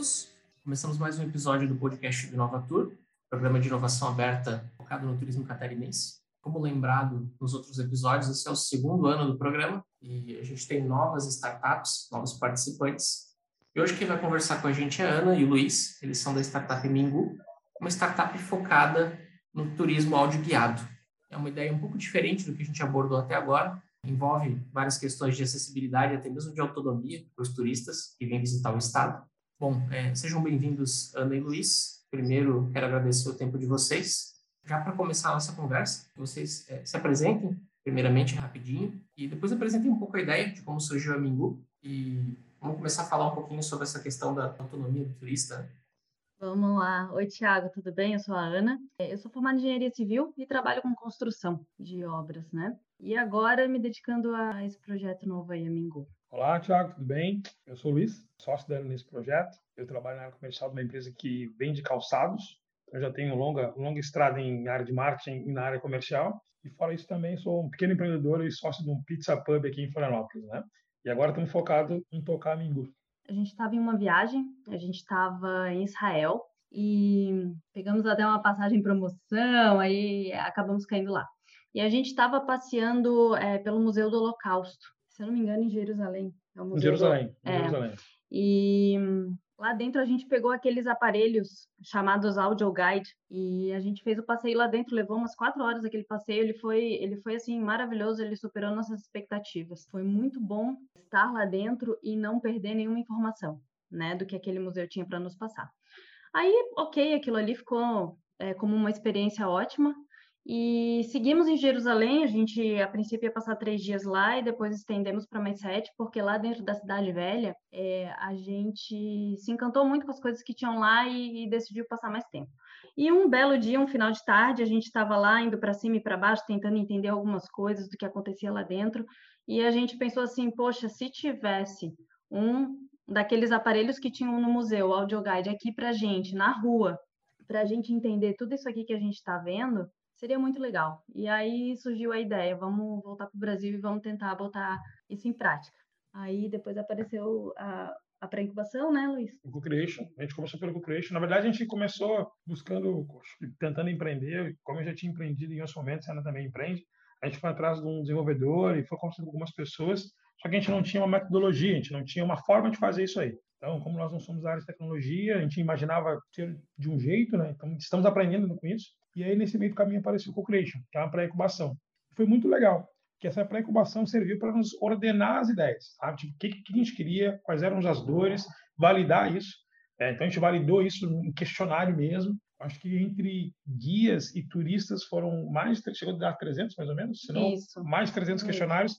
Todos, começamos mais um episódio do podcast do Inovatur, programa de inovação aberta focado no turismo catarinense. Como lembrado nos outros episódios, esse é o segundo ano do programa e a gente tem novas startups, novos participantes. E hoje quem vai conversar com a gente é a Ana e o Luiz, eles são da startup Mingu, uma startup focada no turismo áudio guiado. É uma ideia um pouco diferente do que a gente abordou até agora, envolve várias questões de acessibilidade, até mesmo de autonomia para os turistas que vêm visitar o estado. Bom, é, sejam bem-vindos, Ana e Luiz. Primeiro, quero agradecer o tempo de vocês. Já para começar a nossa conversa, vocês é, se apresentem, primeiramente, rapidinho, e depois apresentem um pouco a ideia de como surgiu a Mingu. E vamos começar a falar um pouquinho sobre essa questão da autonomia do turista. Vamos lá. Oi, Tiago, tudo bem? Eu sou a Ana. Eu sou formada em engenharia civil e trabalho com construção de obras, né? E agora me dedicando a esse projeto novo aí, a Mingu. Olá, Tiago, tudo bem? Eu sou o Luiz, sócio dela nesse projeto. Eu trabalho na área comercial de uma empresa que vende calçados. Eu já tenho longa, longa estrada em área de marketing e na área comercial. E fora isso também, sou um pequeno empreendedor e sócio de um pizza pub aqui em Florianópolis, né? E agora estamos focados em tocar Mingu. A gente estava em uma viagem, a gente estava em Israel e pegamos até uma passagem em promoção, aí acabamos caindo lá. E a gente estava passeando é, pelo Museu do Holocausto se eu não me engano, em Jerusalém. É Jerusalém, do... é. Jerusalém. E lá dentro a gente pegou aqueles aparelhos chamados audio guide e a gente fez o passeio lá dentro, levou umas quatro horas aquele passeio, ele foi, ele foi assim maravilhoso, ele superou nossas expectativas. Foi muito bom estar lá dentro e não perder nenhuma informação, né, do que aquele museu tinha para nos passar. Aí, ok, aquilo ali ficou é, como uma experiência ótima. E seguimos em Jerusalém, a gente a princípio ia passar três dias lá e depois estendemos para mais sete, porque lá dentro da Cidade Velha é, a gente se encantou muito com as coisas que tinham lá e, e decidiu passar mais tempo. E um belo dia, um final de tarde, a gente estava lá indo para cima e para baixo, tentando entender algumas coisas do que acontecia lá dentro, e a gente pensou assim: poxa, se tivesse um daqueles aparelhos que tinham no museu, o audioguide, aqui para gente, na rua, para a gente entender tudo isso aqui que a gente está vendo seria muito legal. E aí surgiu a ideia, vamos voltar para o Brasil e vamos tentar botar isso em prática. Aí depois apareceu a, a pré-incubação, né, Luiz? O Co-Creation. A gente começou pelo Co-Creation. Na verdade, a gente começou buscando, tentando empreender. Como eu já tinha empreendido em outros momentos, a Ana também empreende. A gente foi atrás de um desenvolvedor e foi conversando com algumas pessoas. Só que a gente não tinha uma metodologia, a gente não tinha uma forma de fazer isso aí. Então, como nós não somos da área de tecnologia, a gente imaginava ser de um jeito, né? Então, estamos aprendendo com isso. E aí, nesse meio do caminho, apareceu o Co-Creation, que é uma pré-incubação. Foi muito legal, que essa pré-incubação serviu para nos ordenar as ideias, sabe? Tipo, o que, que a gente queria, quais eram as dores, validar isso. É, então, a gente validou isso em questionário mesmo. Acho que entre guias e turistas foram mais, chegou a dar 300 mais ou menos, se não mais de 300 questionários,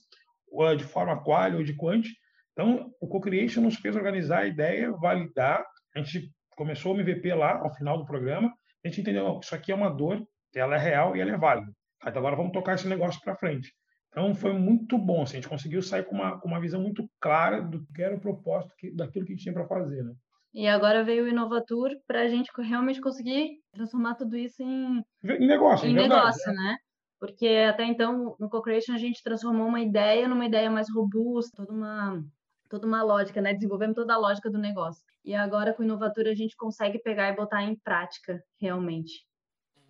de forma qual ou de quant. Então, o Co-Creation nos fez organizar a ideia, validar. A gente começou o MVP lá, ao final do programa, a gente entendeu, isso aqui é uma dor, ela é real e ela é válida. Então agora vamos tocar esse negócio para frente. Então foi muito bom, assim, a gente conseguiu sair com uma, com uma visão muito clara do que era o propósito que, daquilo que a gente tinha para fazer, né? E agora veio o Inovatur para a gente realmente conseguir transformar tudo isso em, em negócio, em negócio, né? Porque até então no Co-Creation a gente transformou uma ideia numa ideia mais robusta, toda uma toda uma lógica, né? Desenvolvemos toda a lógica do negócio. E agora com Inovatura a gente consegue pegar e botar em prática realmente.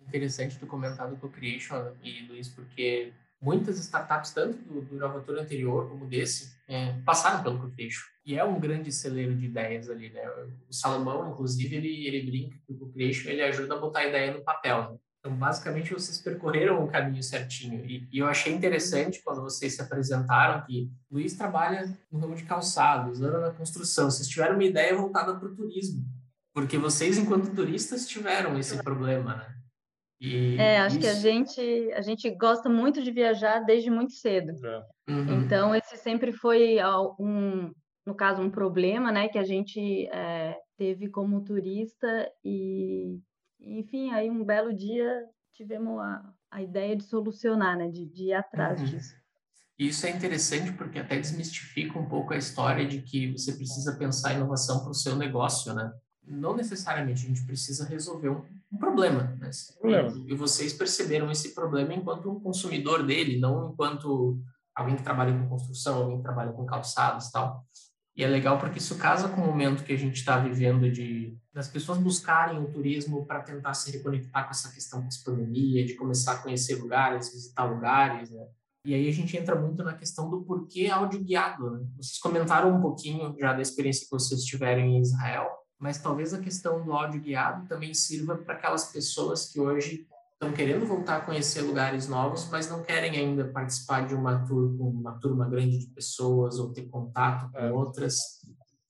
Interessante tu comentar do Co-Creation e Luiz, porque muitas startups, tanto do, do Inovatura anterior como desse, é, passaram pelo Co-Creation. E é um grande celeiro de ideias ali, né? O Salomão, inclusive, ele, ele brinca que o Co-Creation ele ajuda a botar a ideia no papel, né? Então, basicamente, vocês percorreram o caminho certinho. E, e, eu achei interessante quando vocês se apresentaram que Luiz trabalha no ramo de calçados, Ana na construção. Vocês tiveram uma ideia voltada para o turismo. Porque vocês, enquanto turistas, tiveram esse problema, né? E é, acho isso... que a gente, a gente gosta muito de viajar desde muito cedo. É. Uhum. Então, esse sempre foi um, no caso, um problema, né, que a gente é, teve como turista e enfim, aí um belo dia tivemos a, a ideia de solucionar, né? De, de ir atrás uhum. disso. Isso é interessante porque até desmistifica um pouco a história de que você precisa pensar a inovação para o seu negócio, né? Não necessariamente a gente precisa resolver um, um problema, né? problema. E, e vocês perceberam esse problema enquanto um consumidor dele, não enquanto alguém que trabalha com construção, alguém que trabalha com calçados tal. E é legal porque isso casa com o momento que a gente está vivendo de das pessoas buscarem o turismo para tentar se reconectar com essa questão da pandemia, de começar a conhecer lugares, visitar lugares, né? E aí a gente entra muito na questão do porquê áudio guiado. Né? Vocês comentaram um pouquinho já da experiência que vocês tiveram em Israel, mas talvez a questão do áudio guiado também sirva para aquelas pessoas que hoje estão querendo voltar a conhecer lugares novos, mas não querem ainda participar de uma tour com uma turma grande de pessoas ou ter contato com é. outras.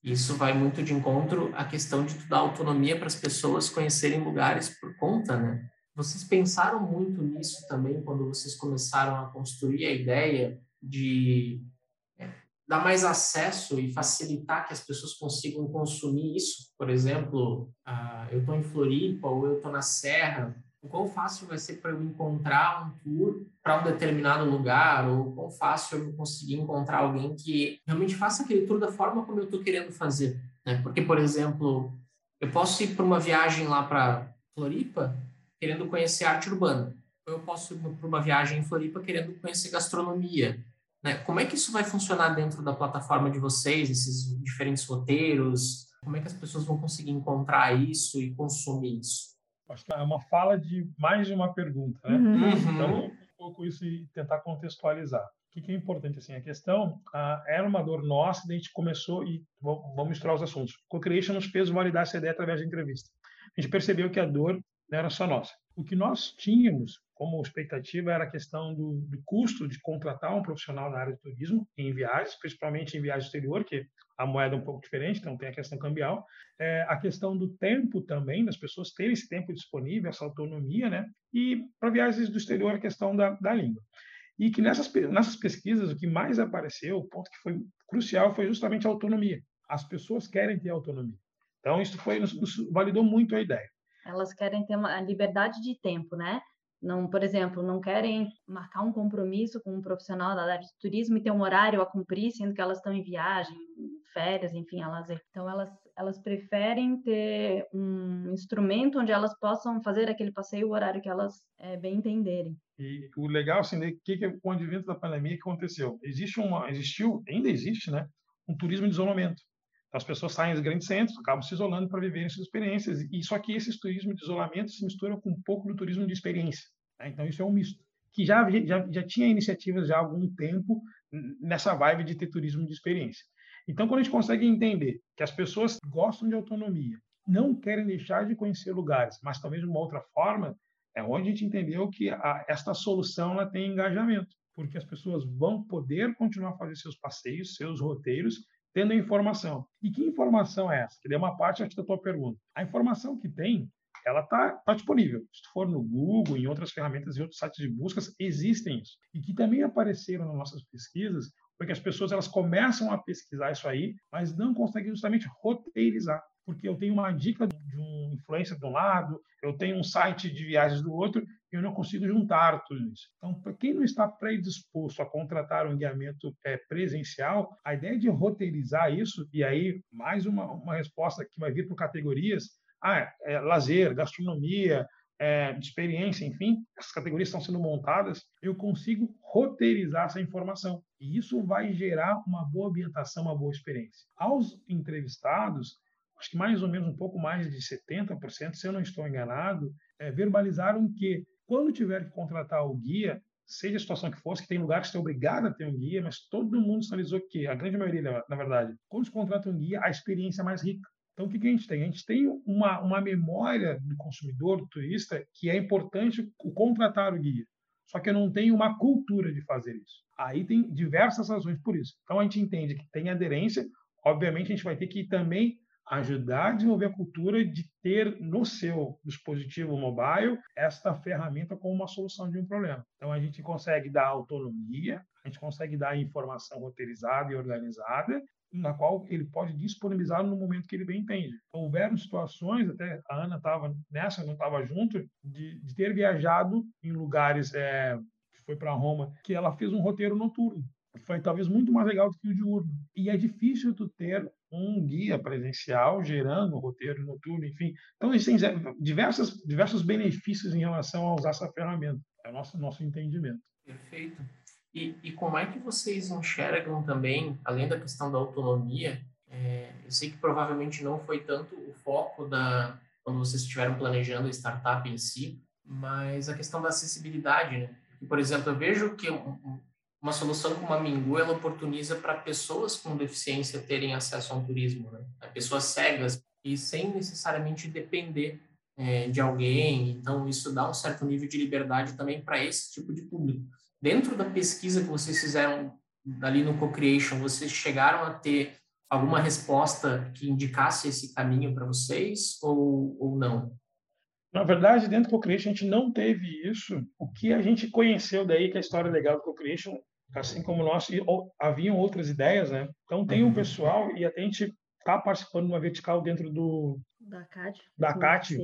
Isso vai muito de encontro à questão de dar autonomia para as pessoas conhecerem lugares por conta, né? Vocês pensaram muito nisso também quando vocês começaram a construir a ideia de é, dar mais acesso e facilitar que as pessoas consigam consumir isso? Por exemplo, uh, eu estou em Floripa ou eu estou na Serra, o quão fácil vai ser para eu encontrar um tour para um determinado lugar, ou quão fácil eu conseguir encontrar alguém que realmente faça aquele tour da forma como eu estou querendo fazer. Né? Porque, por exemplo, eu posso ir para uma viagem lá para Floripa querendo conhecer arte urbana, ou eu posso ir para uma viagem em Floripa querendo conhecer gastronomia. Né? Como é que isso vai funcionar dentro da plataforma de vocês, esses diferentes roteiros? Como é que as pessoas vão conseguir encontrar isso e consumir isso? Acho que é uma fala de mais de uma pergunta, né? Uhum. Então, um pouco isso e tentar contextualizar. O que é importante assim? A questão ah, era uma dor nossa, a gente começou e vamos misturar os assuntos. Co-creation nos fez validar essa ideia através da entrevista. A gente percebeu que a dor não era só nossa. O que nós tínhamos como expectativa era a questão do, do, custo de contratar um profissional na área de turismo em viagens, principalmente em viagem exterior, que a moeda é um pouco diferente, então tem a questão cambial. É, a questão do tempo também, das pessoas terem esse tempo disponível, essa autonomia, né? E para viagens do exterior, a questão da, da língua. E que nessas, nessas pesquisas, o que mais apareceu, o ponto que foi crucial, foi justamente a autonomia. As pessoas querem ter autonomia. Então, isso foi, isso validou muito a ideia. Elas querem ter uma liberdade de tempo, né? Não, por exemplo, não querem marcar um compromisso com um profissional da área de turismo e ter um horário a cumprir, sendo que elas estão em viagem, férias, enfim, lazer. Então, elas, elas preferem ter um instrumento onde elas possam fazer aquele passeio o horário que elas é, bem entenderem. E o legal, assim, né, que, que com o advento da pandemia, que aconteceu? Existe uma, existiu, ainda existe, né, um turismo de isolamento. As pessoas saem dos grandes centros, acabam se isolando para viverem suas experiências. E só que esse turismo de isolamento se mistura com um pouco do turismo de experiência. Né? Então isso é um misto que já, já já tinha iniciativas já há algum tempo nessa vibe de ter turismo de experiência. Então quando a gente consegue entender que as pessoas gostam de autonomia, não querem deixar de conhecer lugares, mas talvez de uma outra forma, é onde a gente entendeu que a, esta solução ela tem engajamento, porque as pessoas vão poder continuar a fazer seus passeios, seus roteiros, tendo informação. E que informação é essa? Que é uma parte da tua pergunta. A informação que tem, ela está tá disponível. Se tu for no Google, em outras ferramentas e outros sites de buscas, existem isso. E que também apareceram nas nossas pesquisas, porque as pessoas elas começam a pesquisar isso aí, mas não conseguem justamente roteirizar. Porque eu tenho uma dica de um influencer de um lado, eu tenho um site de viagens do outro, eu não consigo juntar tudo isso. Então, para quem não está predisposto a contratar um guiamento é, presencial, a ideia de roteirizar isso, e aí mais uma, uma resposta que vai vir por categorias, ah, é, lazer, gastronomia, é, experiência, enfim, essas categorias estão sendo montadas, eu consigo roteirizar essa informação. E isso vai gerar uma boa ambientação, uma boa experiência. Aos entrevistados, acho que mais ou menos um pouco mais de 70%, se eu não estou enganado, é, verbalizaram que quando tiver que contratar o guia, seja a situação que fosse, que tem lugares que é obrigado a ter um guia, mas todo mundo sinalizou que, a grande maioria, na verdade, quando se contrata um guia, a experiência é mais rica. Então, o que, que a gente tem? A gente tem uma, uma memória do consumidor, do turista, que é importante o contratar o guia. Só que eu não tenho uma cultura de fazer isso. Aí tem diversas razões por isso. Então, a gente entende que tem aderência. Obviamente, a gente vai ter que também ajudar a desenvolver a cultura de ter no seu dispositivo mobile esta ferramenta como uma solução de um problema. Então a gente consegue dar autonomia, a gente consegue dar informação roteirizada e organizada, na qual ele pode disponibilizar no momento que ele bem entende. Houveram situações, até a Ana estava nessa, não estava junto, de, de, ter viajado em lugares, é, foi para Roma, que ela fez um roteiro noturno foi talvez muito mais legal do que o diurno. E é difícil tu ter um guia presencial gerando um roteiro noturno, enfim. Então, existem diversas, diversos benefícios em relação a usar essa ferramenta. É o nosso, nosso entendimento. Perfeito. E, e como é que vocês enxergam também, além da questão da autonomia, É, eu sei que provavelmente não foi tanto o foco da quando vocês estiveram planejando a startup em si, mas a questão da acessibilidade, né? Por exemplo, eu vejo que uma solução como a Mingu, ela oportuniza para pessoas com deficiência terem acesso ao turismo, né? Pessoas cegas e sem necessariamente depender é, de alguém. Então, isso dá um certo nível de liberdade também para esse tipo de público. Dentro da pesquisa que vocês fizeram ali no Co-Creation, vocês chegaram a ter alguma resposta que indicasse esse caminho para vocês ou, ou não? Na verdade, dentro do Co-Creation, a gente não teve isso. O que a gente conheceu daí, que é a história legal do Co-Creation, assim como nós, e, ou, haviam outras ideias, né? Então, tem um uhum. pessoal, e até a gente está participando de uma vertical dentro do... Da CAT. Da CAT,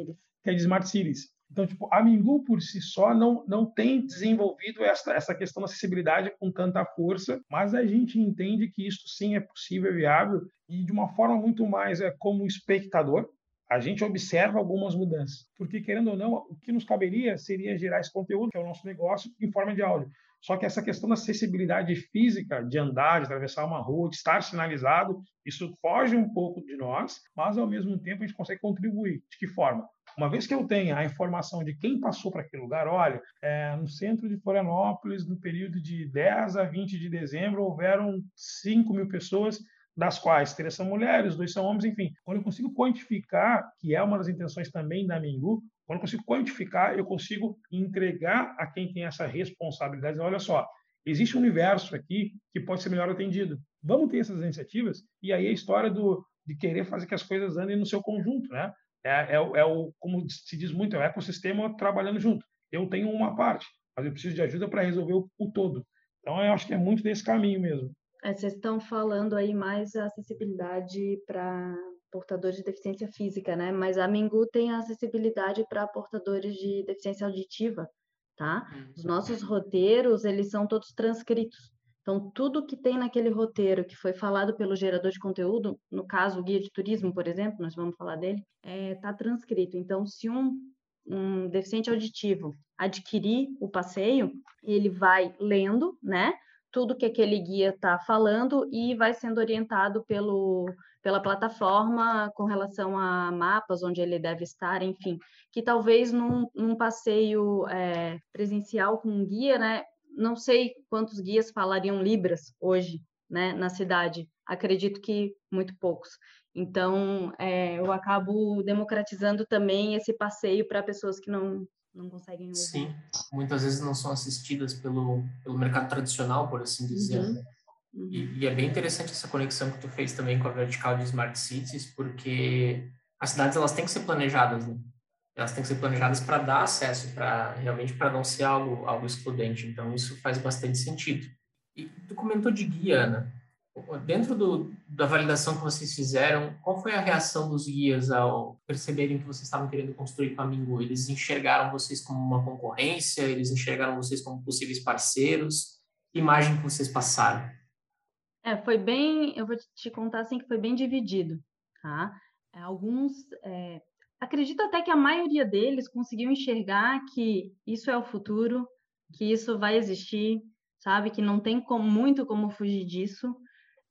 que é de Smart Cities. Então, tipo, a Mingu por si só não, não tem desenvolvido essa, essa questão da acessibilidade com tanta força, mas a gente entende que isso sim é possível, e viável, e de uma forma muito mais é, como espectador, a gente observa algumas mudanças. Porque, querendo ou não, o que nos caberia seria gerar esse conteúdo, que é o nosso negócio, em forma de áudio. Só que essa questão da acessibilidade física, de andar, de atravessar uma rua, de estar sinalizado, isso foge um pouco de nós, mas ao mesmo tempo a gente consegue contribuir. De que forma? Uma vez que eu tenha a informação de quem passou para aquele lugar, olha, é, no centro de Florianópolis, no período de 10 a 20 de dezembro, houveram 5 mil pessoas das quais três são mulheres, dois são homens, enfim. Quando eu consigo quantificar, que é uma das intenções também da Mingu, quando eu consigo quantificar, eu consigo entregar a quem tem essa responsabilidade. Olha só, existe um universo aqui que pode ser melhor atendido. Vamos ter essas iniciativas e aí a história do, de querer fazer que as coisas andem no seu conjunto, né? É, é, é o, como se diz muito, é o ecossistema trabalhando junto. Eu tenho uma parte, mas eu preciso de ajuda para resolver o, o todo. Então, eu acho que é muito desse caminho mesmo. É, vocês estão falando aí mais acessibilidade para portadores de deficiência física, né? Mas a Mingu tem acessibilidade para portadores de deficiência auditiva, tá? Os uhum. nossos roteiros, eles são todos transcritos. Então, tudo que tem naquele roteiro que foi falado pelo gerador de conteúdo, no caso, o guia de turismo, por exemplo, nós vamos falar dele, está é, tá transcrito. Então, se um, um deficiente auditivo adquirir o passeio, ele vai lendo, né? tudo que aquele guia está falando e vai sendo orientado pelo, pela plataforma com relação a mapas, onde ele deve estar, enfim, que talvez num, num passeio é, presencial com um guia, né, não sei quantos guias falariam Libras hoje, né, na cidade, acredito que muito poucos. Então, é, eu acabo democratizando também esse passeio para pessoas que não, não conseguem ouvir. Sim, muitas vezes não são assistidas pelo, pelo mercado tradicional, por assim dizer. Uhum. Né? Uhum. E, e, é bem interessante essa conexão que tu fez também com a vertical de Smart Cities, porque as cidades elas têm que ser planejadas, né? Elas têm que ser planejadas para dar acesso, para realmente para não ser algo algo excludente. Então isso faz bastante sentido. E tu comentou de guia, Ana. Dentro do, da validação que vocês fizeram, qual foi a reação dos guias ao perceberem que vocês estavam querendo construir com a? Eles enxergaram vocês como uma concorrência? Eles enxergaram vocês como possíveis parceiros? Que imagem que vocês passaram? É, foi bem, eu vou te contar assim que foi bem dividido, tá? É, alguns, é, acredito até que a maioria deles conseguiu enxergar que isso é o futuro, que isso vai existir, sabe? Que não tem como, muito como fugir disso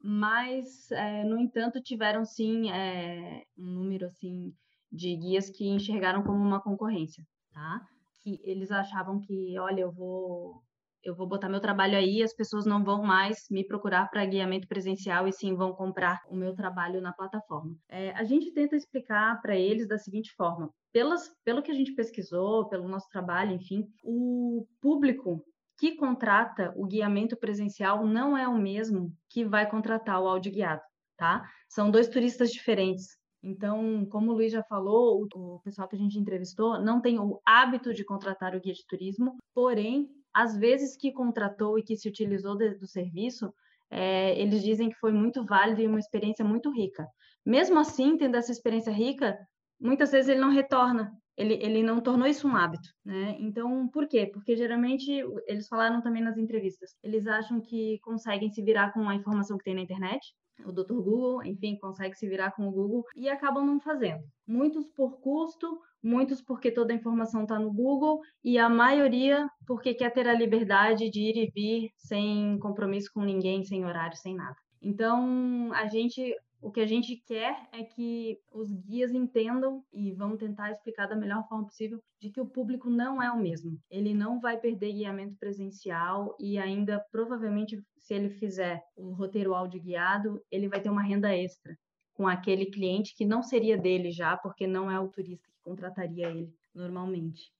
mas, é, no entanto, tiveram sim é, um número assim de guias que enxergaram como uma concorrência, tá? Que eles achavam que, olha, eu vou eu vou botar meu trabalho aí, as pessoas não vão mais me procurar para guiamento presencial e sim vão comprar o meu trabalho na plataforma. É, a gente tenta explicar para eles da seguinte forma: pelas, pelo que a gente pesquisou, pelo nosso trabalho, enfim, o público que contrata o guiamento presencial não é o mesmo que vai contratar o áudio guiado, tá? São dois turistas diferentes. Então, como o Luiz já falou, o pessoal que a gente entrevistou não tem o hábito de contratar o guia de turismo, porém, às vezes que contratou e que se utilizou de, do serviço, é, eles dizem que foi muito válido e uma experiência muito rica. Mesmo assim, tendo essa experiência rica, muitas vezes ele não retorna, ele, ele não tornou isso um hábito, né? Então, por quê? Porque geralmente, eles falaram também nas entrevistas, eles acham que conseguem se virar com a informação que tem na internet, o Dr. Google, enfim, consegue se virar com o Google e acabam não fazendo. Muitos por custo, muitos porque toda a informação está no Google e a maioria porque quer ter a liberdade de ir e vir sem compromisso com ninguém, sem horário, sem nada. Então, a gente O que a gente quer é que os guias entendam e vamos tentar explicar da melhor forma possível de que o público não é o mesmo. Ele não vai perder guiamento presencial e ainda provavelmente se ele fizer um roteiro áudio guiado, ele vai ter uma renda extra com aquele cliente que não seria dele já, porque não é o turista que contrataria ele normalmente.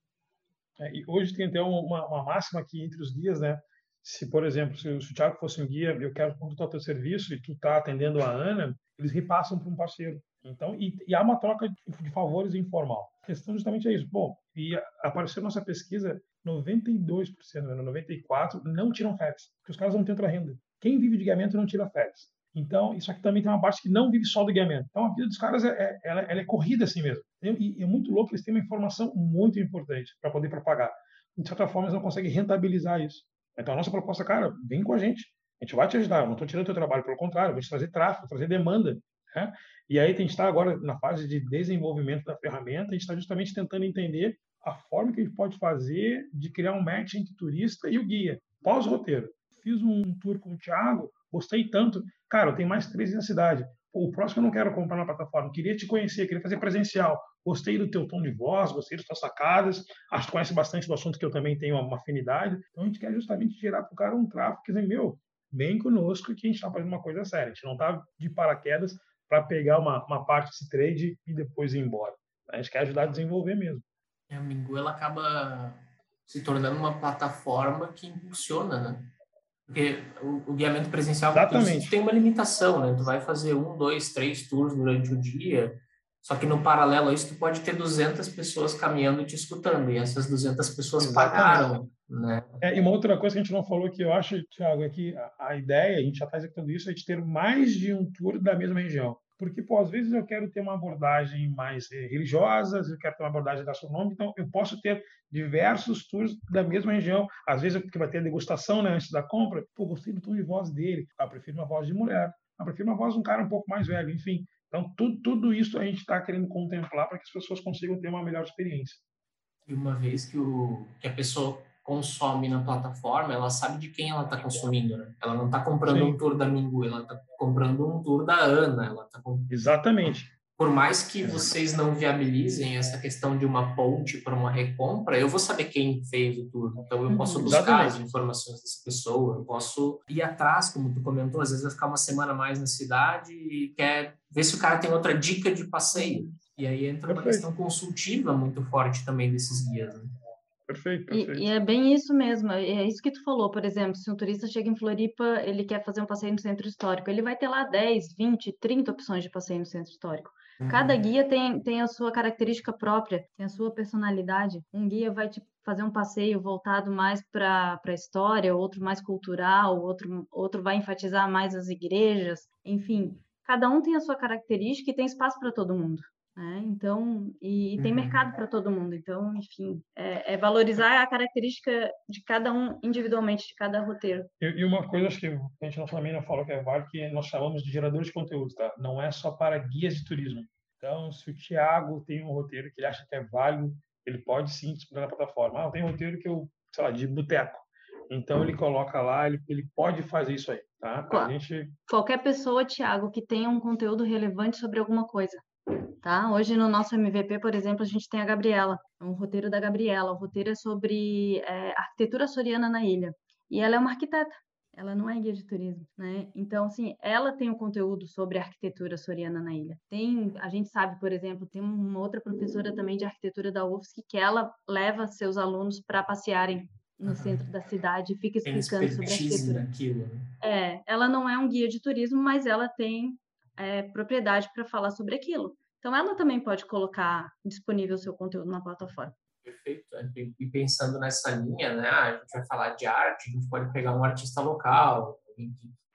É, e hoje tem até uma, uma, máxima aqui entre os guias, né? Se, por exemplo, se, o Thiago fosse um guia, eu quero contratar o teu serviço e tu está atendendo a Ana, eles repassam para um parceiro. Então, e, e, há uma troca de, de favores informal. A questão justamente é isso. Bom, e apareceu nossa pesquisa, 92%, 94% não tiram FEDs, porque os caras não têm outra renda. Quem vive de guiamento não tira FEDs. Então, isso aqui também tem uma parte que não vive só do guiamento. Então, a vida dos caras é, é ela, ela, é corrida assim mesmo. E, e, é muito louco, eles têm uma informação muito importante para poder propagar. De certa forma, eles não conseguem rentabilizar isso. Então, a nossa proposta, cara, vem com a gente. A gente vai te ajudar. Eu não estou tirando teu trabalho, pelo contrário, vou te trazer tráfego, trazer demanda. Né? E aí, a gente está agora na fase de desenvolvimento da ferramenta, a gente está justamente tentando entender a forma que a gente pode fazer de criar um match entre o turista e o guia, pós-roteiro. Fiz um tour com o Thiago, gostei tanto. Cara, eu tenho mais três na cidade. o próximo eu não quero comprar na plataforma. Queria te conhecer, queria fazer presencial. Gostei do teu tom de voz, gostei das tuas sacadas. Acho que conhece bastante do assunto que eu também tenho uma afinidade. Então a gente quer justamente gerar para o cara um tráfego que dizer, meu, vem conosco que a gente está fazendo uma coisa séria. A gente não está de paraquedas para pegar uma, uma parte desse trade e depois ir embora. A gente quer ajudar a desenvolver mesmo. A Mingu ela acaba se tornando uma plataforma que impulsiona, né? Porque o, o guiamento presencial tem uma limitação, né? Tu vai fazer um, dois, três tours durante o dia, só que no paralelo a isso, tu pode ter 200 pessoas caminhando e te escutando, e essas 200 pessoas Exatamente. pagaram, né? É, e uma outra coisa que a gente não falou que eu acho, Thiago, é que a, a ideia, a gente já está executando isso, é de ter mais de um tour da mesma região. Porque, pô, às vezes eu quero ter uma abordagem mais eh, religiosa, eu quero ter uma abordagem gastronômica, então eu posso ter diversos tours da mesma região. Às vezes, porque vai ter degustação né, antes da compra, pô, gostei do tom de voz dele, ah, eu prefiro uma voz de mulher, eu prefiro uma voz de um cara um pouco mais velho, enfim. Então, tudo, tudo isso a gente está querendo contemplar para que as pessoas consigam ter uma melhor experiência. E uma vez que, o, que a pessoa consome na plataforma, ela sabe de quem ela está consumindo, né? Ela não está comprando Sim. um tour da Mingu, ela está comprando um tour da Ana. Ela tá comp... Exatamente. Por mais que vocês não viabilizem essa questão de uma ponte para uma recompra, eu vou saber quem fez o tour. Então, eu posso uhum. buscar Exatamente. as informações dessa pessoa, eu posso ir atrás, como tu comentou, às vezes vai ficar uma semana mais na cidade e quer ver se o cara tem outra dica de passeio. E aí entra Perfeito. uma questão consultiva muito forte também desses guias. Né? Perfeito, perfeito. E, e, é bem isso mesmo, é isso que tu falou, por exemplo, se um turista chega em Floripa, ele quer fazer um passeio no centro histórico, ele vai ter lá 10, 20, 30 opções de passeio no centro histórico. Uhum. Cada guia tem, tem a sua característica própria, tem a sua personalidade. Um guia vai te fazer um passeio voltado mais para a história, outro mais cultural, outro, outro vai enfatizar mais as igrejas, enfim. Cada um tem a sua característica e tem espaço para todo mundo. Né? Então, e, e tem uhum. mercado para todo mundo. Então, enfim, é, é, valorizar a característica de cada um individualmente, de cada roteiro. E, e uma coisa acho que a gente não, também não falou que é válido, que nós chamamos de geradores de conteúdo, tá? Não é só para guias de turismo. Então, se o Thiago tem um roteiro que ele acha que é válido, ele pode sim disputar na plataforma. Ah, tem um roteiro que eu, sei lá, de boteco. Então ele coloca lá, ele, ele pode fazer isso aí, tá? A gente... Qualquer pessoa, Thiago, que tenha um conteúdo relevante sobre alguma coisa, Tá? Hoje no nosso MVP, por exemplo, a gente tem a Gabriela, um roteiro da Gabriela. O roteiro é sobre é, arquitetura soriana na ilha. E ela é uma arquiteta, ela não é guia de turismo, né? Então, assim, ela tem o um conteúdo sobre arquitetura soriana na ilha. Tem, a gente sabe, por exemplo, tem uma outra professora também de arquitetura da UFSC que ela leva seus alunos para passearem no centro da cidade e fica explicando sobre arquitetura. Naquilo, né? É, ela não é um guia de turismo, mas ela tem é, propriedade para falar sobre aquilo. Então, ela também pode colocar disponível o seu conteúdo na plataforma. Perfeito. E pensando nessa linha, né, a gente vai falar de arte, a gente pode pegar um artista local,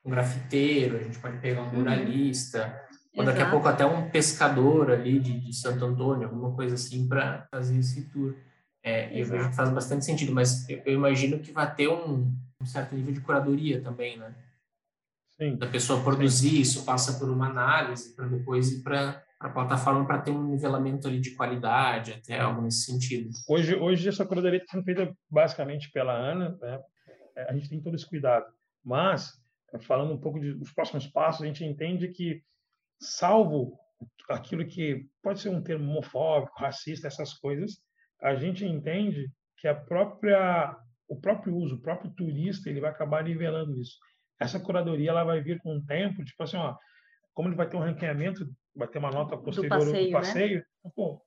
um grafiteiro, a gente pode pegar um uhum. muralista, uhum. ou daqui a pouco até um pescador ali de, de Santo Antônio, alguma coisa assim, para fazer esse tour. É, eu vejo que faz bastante sentido, mas eu, eu imagino que vai ter um, um certo nível de curadoria também, né? Sim. Da pessoa produzir, Sim. isso passa por uma análise para depois ir para a plataforma para ter um nivelamento ali de qualidade, até algo nesse sentido. Hoje, hoje essa curadoria está sendo feita basicamente pela Ana, né? É, a gente tem todo esse cuidado. Mas, falando um pouco dos próximos passos, a gente entende que salvo aquilo que pode ser um termo homofóbico, racista, essas coisas, a gente entende que a própria o próprio uso, o próprio turista, ele vai acabar nivelando isso. Essa curadoria ela vai vir com o tempo, tipo assim, ó, como ele vai ter um ranqueamento, vai ter uma nota posterior do passeio, do passeio né? pô,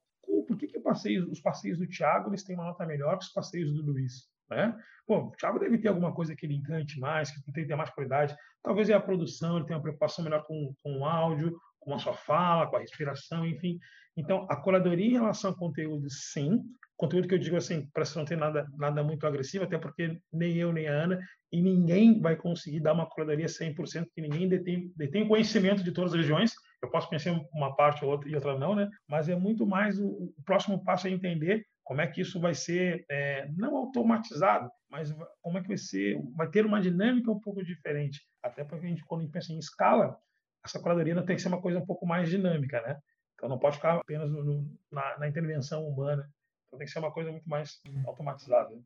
por que, que passeio, os passeios do Thiago eles têm uma nota melhor que os passeios do Luiz? Né? Pô, o Thiago deve ter alguma coisa que ele encante mais, que tem ter mais qualidade. Talvez é a produção, ele tenha uma preocupação melhor com, com o áudio, com a sua fala, com a respiração, enfim. Então, a curadoria em relação ao conteúdo, sim. Conteúdo que eu digo assim, para não ter nada, nada muito agressivo, até porque nem eu, nem a Ana, e ninguém vai conseguir dar uma curadoria 100%, porque ninguém detém, detém conhecimento de todas as regiões. Eu posso conhecer uma parte ou outra e outra não, né? Mas é muito mais o, o próximo passo é entender como é que isso vai ser é, não automatizado, mas como é que vai ser, vai ter uma dinâmica um pouco diferente. Até porque a gente quando a gente pensa em escala, essa curadoria tem que ser uma coisa um pouco mais dinâmica, né? Então não pode ficar apenas no, na, na, intervenção humana. Então tem que ser uma coisa muito mais automatizada.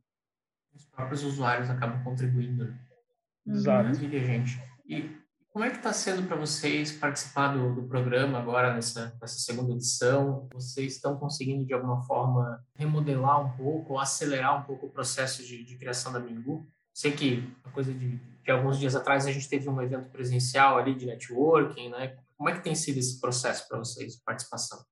Os próprios usuários acabam contribuindo. Né? Exato. Uhum. gente. E como é que está sendo para vocês participar do, do, programa agora nessa, nessa segunda edição? Vocês estão conseguindo de alguma forma remodelar um pouco, ou acelerar um pouco o processo de, de criação da Mingu? Sei que a coisa de, de alguns dias atrás a gente teve um evento presencial ali de networking, né? Como é que tem sido esse processo para vocês, de participação?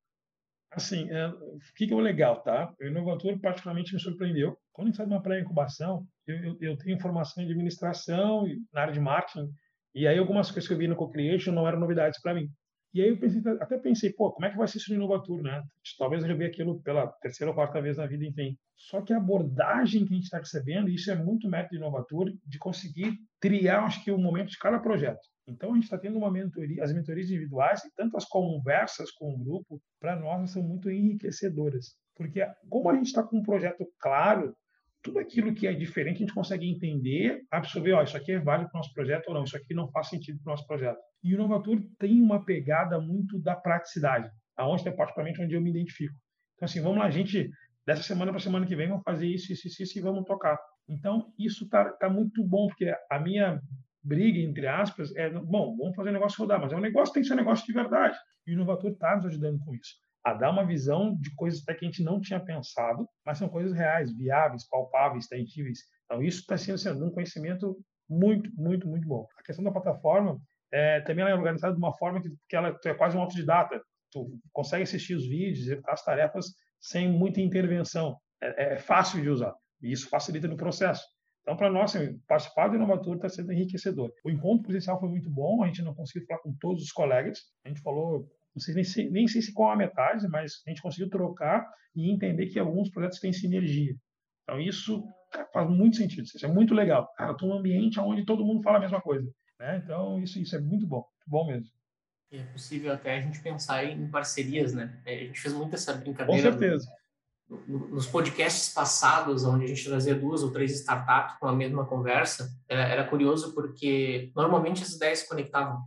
Assim, é, o que, que é o legal, tá? O Inovator particularmente me surpreendeu. Quando a gente de uma pré-incubação, eu, eu, eu tenho informação de administração na área de marketing, e aí algumas coisas que eu vi no Co-Creation não eram novidades para mim. E aí eu pensei, até pensei, pô, como é que vai ser isso no Inovatur, né? Talvez eu já vi aquilo pela terceira ou quarta vez na vida, enfim. Só que a abordagem que a gente está recebendo, isso é muito mérito do Inovatur, de conseguir triar, acho que, o momento de cada projeto. Então, a gente está tendo uma mentoria, as mentorias individuais e tanto as conversas com o grupo, para nós, são muito enriquecedoras. Porque como a gente está com um projeto claro, tudo aquilo que é diferente a gente consegue entender, absorver, ó, isso aqui é válido para o nosso projeto ou não, isso aqui não faz sentido para o nosso projeto. E o Novatur tem uma pegada muito da praticidade, aonde é particularmente onde eu me identifico. Então, assim, vamos lá, a gente, dessa semana para semana que vem, vamos fazer isso, isso, isso, isso e vamos tocar. Então, isso está tá muito bom, porque a minha briga, entre aspas, é, bom, vamos fazer o negócio rodar, mas é um negócio tem que ser um negócio de verdade. E o Inovator está nos ajudando com isso a dar uma visão de coisas até que a gente não tinha pensado, mas são coisas reais, viáveis, palpáveis, tangíveis. Então, isso está sendo, sendo um conhecimento muito, muito, muito bom. A questão da plataforma é, também ela é organizada de uma forma que, que ela é quase um autodidata. Tu consegue assistir os vídeos, executar as tarefas sem muita intervenção. É, é fácil de usar e isso facilita no processo. Então, para nós, assim, participar do Inovator está sendo enriquecedor. O encontro presencial foi muito bom, a gente não conseguiu falar com todos os colegas, a gente falou não sei nem, se, nem sei se com a metade, mas a gente conseguiu trocar e entender que alguns projetos têm sinergia. Então, isso faz muito sentido, isso é muito legal. Cara, eu estou num ambiente onde todo mundo fala a mesma coisa. Né? Então, isso, isso é muito bom, muito bom mesmo. É possível até a gente pensar em parcerias, né? É, a gente fez muito essa brincadeira. Com certeza. No, nos podcasts passados, onde a gente trazia duas ou três startups com a mesma conversa, era, era curioso porque normalmente as ideias se conectavam.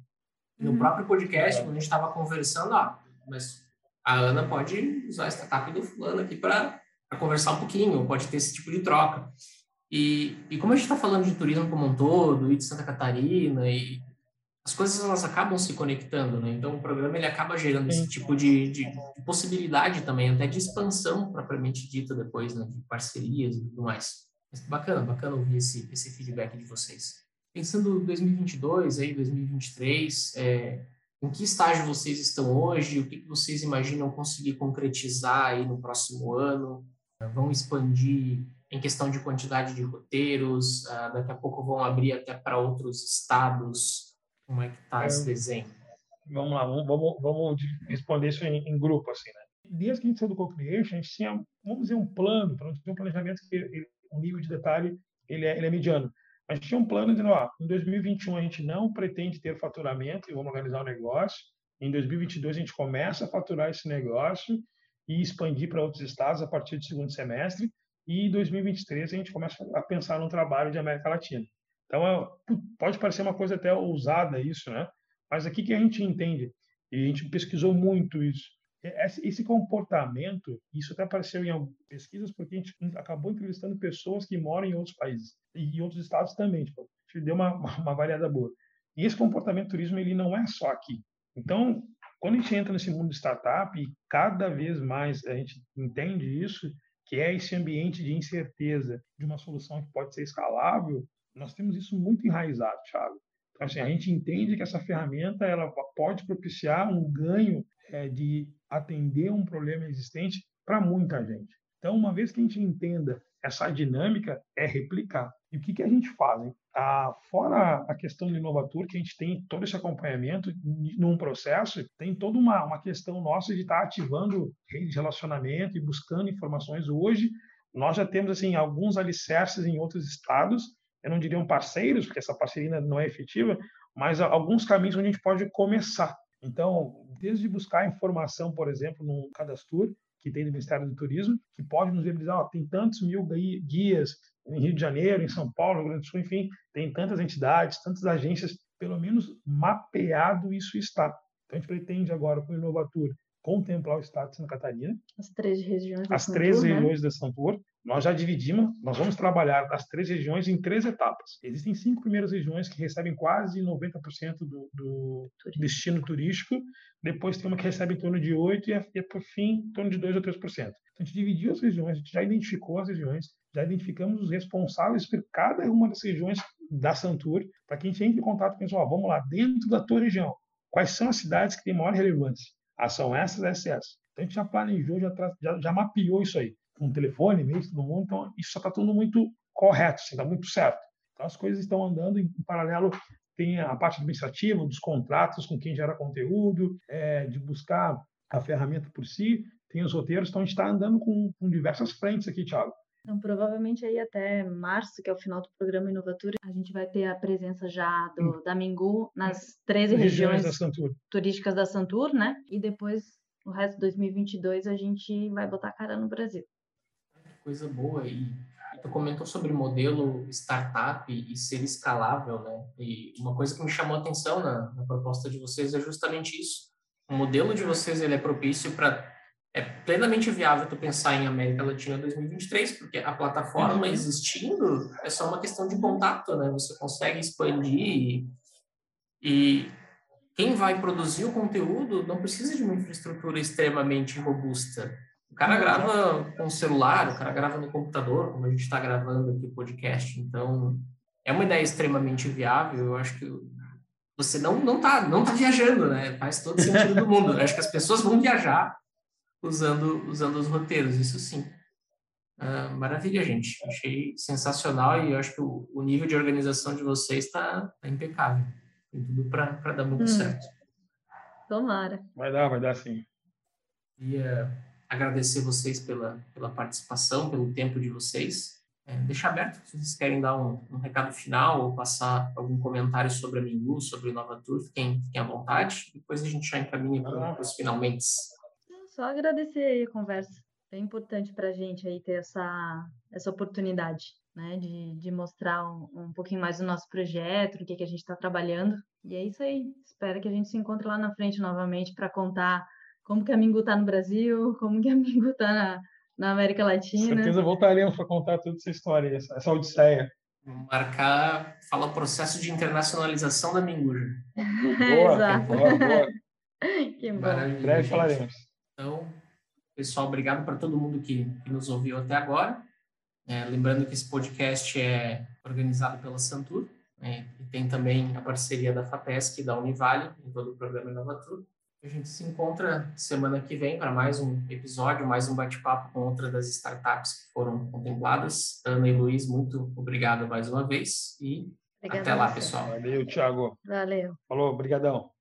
No uhum. próprio podcast, quando a gente estava conversando, ah, mas a Ana pode usar a startup do fulano aqui para conversar um pouquinho, pode ter esse tipo de troca. E, e como a gente está falando de turismo como um todo, e de Santa Catarina, e as coisas elas acabam se conectando, né? Então o programa ele acaba gerando esse tipo de, de, de possibilidade também, até de expansão propriamente dita depois, né? De parcerias e tudo mais. Mas bacana, bacana ouvir esse, esse feedback de vocês. Pensando 2022, aí 2023, é, em que estágio vocês estão hoje? O que, que vocês imaginam conseguir concretizar aí no próximo ano? Vão expandir em questão de quantidade de roteiros? Uh, daqui a pouco vão abrir até para outros estados? Como é que está é, esse desenho? Vamos lá, vamos, vamos, vamos responder isso em, em, grupo, assim, né? Desde que a gente saiu do Co-Creation, a gente tinha, vamos dizer, um plano, para um planejamento que o nível de detalhe ele é, ele é mediano. A gente tinha um plano dizendo, ó, em 2021 a gente não pretende ter faturamento e vamos organizar o negócio. Em 2022 a gente começa a faturar esse negócio e expandir para outros estados a partir do segundo semestre. E em 2023 a gente começa a pensar num trabalho de América Latina. Então, é, pode parecer uma coisa até ousada isso, né? Mas aqui que a gente entende, e a gente pesquisou muito isso, esse comportamento, isso até apareceu em pesquisas, porque a gente acabou entrevistando pessoas que moram em outros países e em outros estados também. Tipo, a gente deu uma, uma variada boa. E esse comportamento do turismo, ele não é só aqui. Então, quando a gente entra nesse mundo de startup, e cada vez mais a gente entende isso, que é esse ambiente de incerteza de uma solução que pode ser escalável, nós temos isso muito enraizado, Thiago. Então, assim, a gente entende que essa ferramenta ela pode propiciar um ganho é, de atender um problema existente para muita gente. Então, uma vez que a gente entenda essa dinâmica, é replicar. E o que, que a gente faz? Hein? Ah, fora a questão do Inovatur, que a gente tem todo esse acompanhamento num processo, tem toda uma, uma questão nossa de estar tá ativando rede de relacionamento e buscando informações. Hoje, nós já temos assim alguns alicerces em outros estados, eu não diria um parceiros, porque essa parceria não é efetiva, mas alguns caminhos onde a gente pode começar. Então, desde buscar informação, por exemplo, no Cadastur, que tem do Ministério do Turismo, que pode nos viabilizar, ó, tem tantos mil guias em Rio de Janeiro, em São Paulo, Rio Grande do Sul, enfim, tem tantas entidades, tantas agências, pelo menos mapeado isso está. Então a gente pretende agora, com o Inovatur, contemplar o estado de Santa Catarina. As três regiões da As três né? regiões da Santur. Nós já dividimos, nós vamos trabalhar as três regiões em três etapas. Existem cinco primeiras regiões que recebem quase 90% do, do destino turístico, depois tem uma que recebe em torno de 8% e, e por fim, em torno de 2 ou 3%. Então, a gente dividiu as regiões, a gente já identificou as regiões, já identificamos os responsáveis por cada uma das regiões da Santur, para que a gente entre em contato com eles, ó, vamos lá, dentro da tua região, quais são as cidades que têm maior relevância? São essas, essas, essas. Então, a gente já planejou, já, já, já mapeou isso aí, com telefone, e-mail, todo mundo, então isso está tudo muito correto, está assim, muito certo. Então, as coisas estão andando em paralelo tem a parte administrativa, dos contratos com quem gera conteúdo, é, de buscar a ferramenta por si, tem os roteiros, então a gente está andando com, com, diversas frentes aqui, Thiago. Então, provavelmente aí até março, que é o final do programa Inovatura, a gente vai ter a presença já do, hum. da Mingu nas 13 regiões, regiões da turísticas da Santur, né? E depois, o resto de 2022, a gente vai botar a cara no Brasil. Coisa boa. E tu comentou sobre modelo startup e ser escalável, né? E uma coisa que me chamou a atenção na, na proposta de vocês é justamente isso. O modelo de vocês ele é propício para é plenamente viável tu pensar em América Latina 2023, porque a plataforma uhum. existindo é só uma questão de contato, né? Você consegue expandir e, e quem vai produzir o conteúdo não precisa de uma infraestrutura extremamente robusta. O cara grava com o celular, o cara grava no computador, como a gente está gravando aqui o podcast. Então, é uma ideia extremamente viável. Eu acho que você não não tá não tá viajando, né? Faz todo sentido do mundo. Eu acho que as pessoas vão viajar usando usando os roteiros, isso sim. Uh, maravilha, gente. Achei sensacional e eu acho que o, o nível de organização de vocês está tá impecável. Tem tudo para dar muito hum. certo. Tomara. Vai dar, vai dar sim. E, uh, agradecer vocês pela, pela participação, pelo tempo de vocês. É, deixar aberto se vocês querem dar um, um, recado final ou passar algum comentário sobre a Mingu, sobre o Nova Tour, fiquem, fiquem à vontade. Depois a gente já encaminha para os finalmente. Só agradecer aí a conversa. É importante para a gente aí ter essa, essa oportunidade, né, de, de mostrar um, um pouquinho mais do nosso projeto, o que, que a gente está trabalhando. E é isso aí. Espero que a gente se encontre lá na frente novamente para contar como que a Mingu está no Brasil, como que a Mingu está na, na, América Latina. Com certeza voltaremos para contar toda essa história, essa, essa odisseia. Marcar, falar o processo de internacionalização da Minguja. Boa, Exato. boa, boa. Que bom. Em breve falaremos. Então, pessoal, obrigado para todo mundo que, que, nos ouviu até agora. É, lembrando que esse podcast é organizado pela Santur, né, e tem também a parceria da FAPESC e da Univale em todo o programa Inovatur. A gente se encontra semana que vem para mais um episódio, mais um bate-papo com outra das startups que foram contempladas. Ana e Luiz, muito obrigado mais uma vez e Obrigada até lá, pessoal. Valeu, Thiago. Valeu. Falou, brigadão.